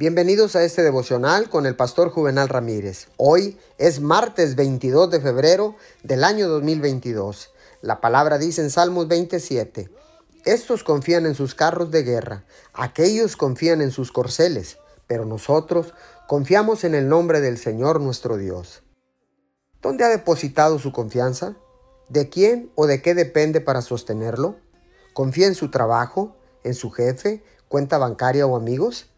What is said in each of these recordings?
Bienvenidos a este devocional con el pastor Juvenal Ramírez. Hoy es martes 22 de febrero del año 2022. La palabra dice en Salmos 27, Estos confían en sus carros de guerra, aquellos confían en sus corceles, pero nosotros confiamos en el nombre del Señor nuestro Dios. ¿Dónde ha depositado su confianza? ¿De quién o de qué depende para sostenerlo? ¿Confía en su trabajo, en su jefe, cuenta bancaria o amigos?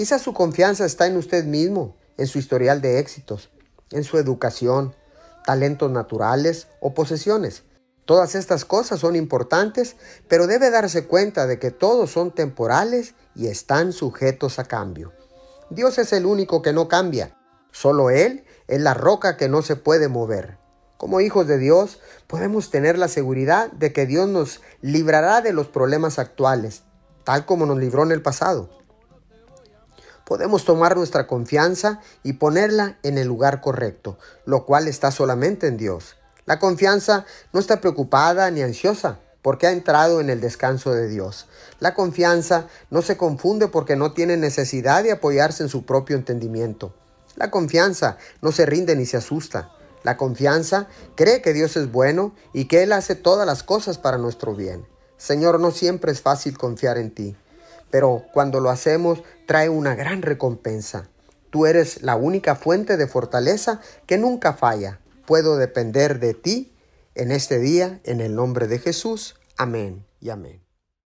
Quizás su confianza está en usted mismo, en su historial de éxitos, en su educación, talentos naturales o posesiones. Todas estas cosas son importantes, pero debe darse cuenta de que todos son temporales y están sujetos a cambio. Dios es el único que no cambia. Solo Él es la roca que no se puede mover. Como hijos de Dios podemos tener la seguridad de que Dios nos librará de los problemas actuales, tal como nos libró en el pasado podemos tomar nuestra confianza y ponerla en el lugar correcto, lo cual está solamente en Dios. La confianza no está preocupada ni ansiosa porque ha entrado en el descanso de Dios. La confianza no se confunde porque no tiene necesidad de apoyarse en su propio entendimiento. La confianza no se rinde ni se asusta. La confianza cree que Dios es bueno y que Él hace todas las cosas para nuestro bien. Señor, no siempre es fácil confiar en ti pero cuando lo hacemos trae una gran recompensa. Tú eres la única fuente de fortaleza que nunca falla. Puedo depender de ti en este día, en el nombre de Jesús. Amén y amén.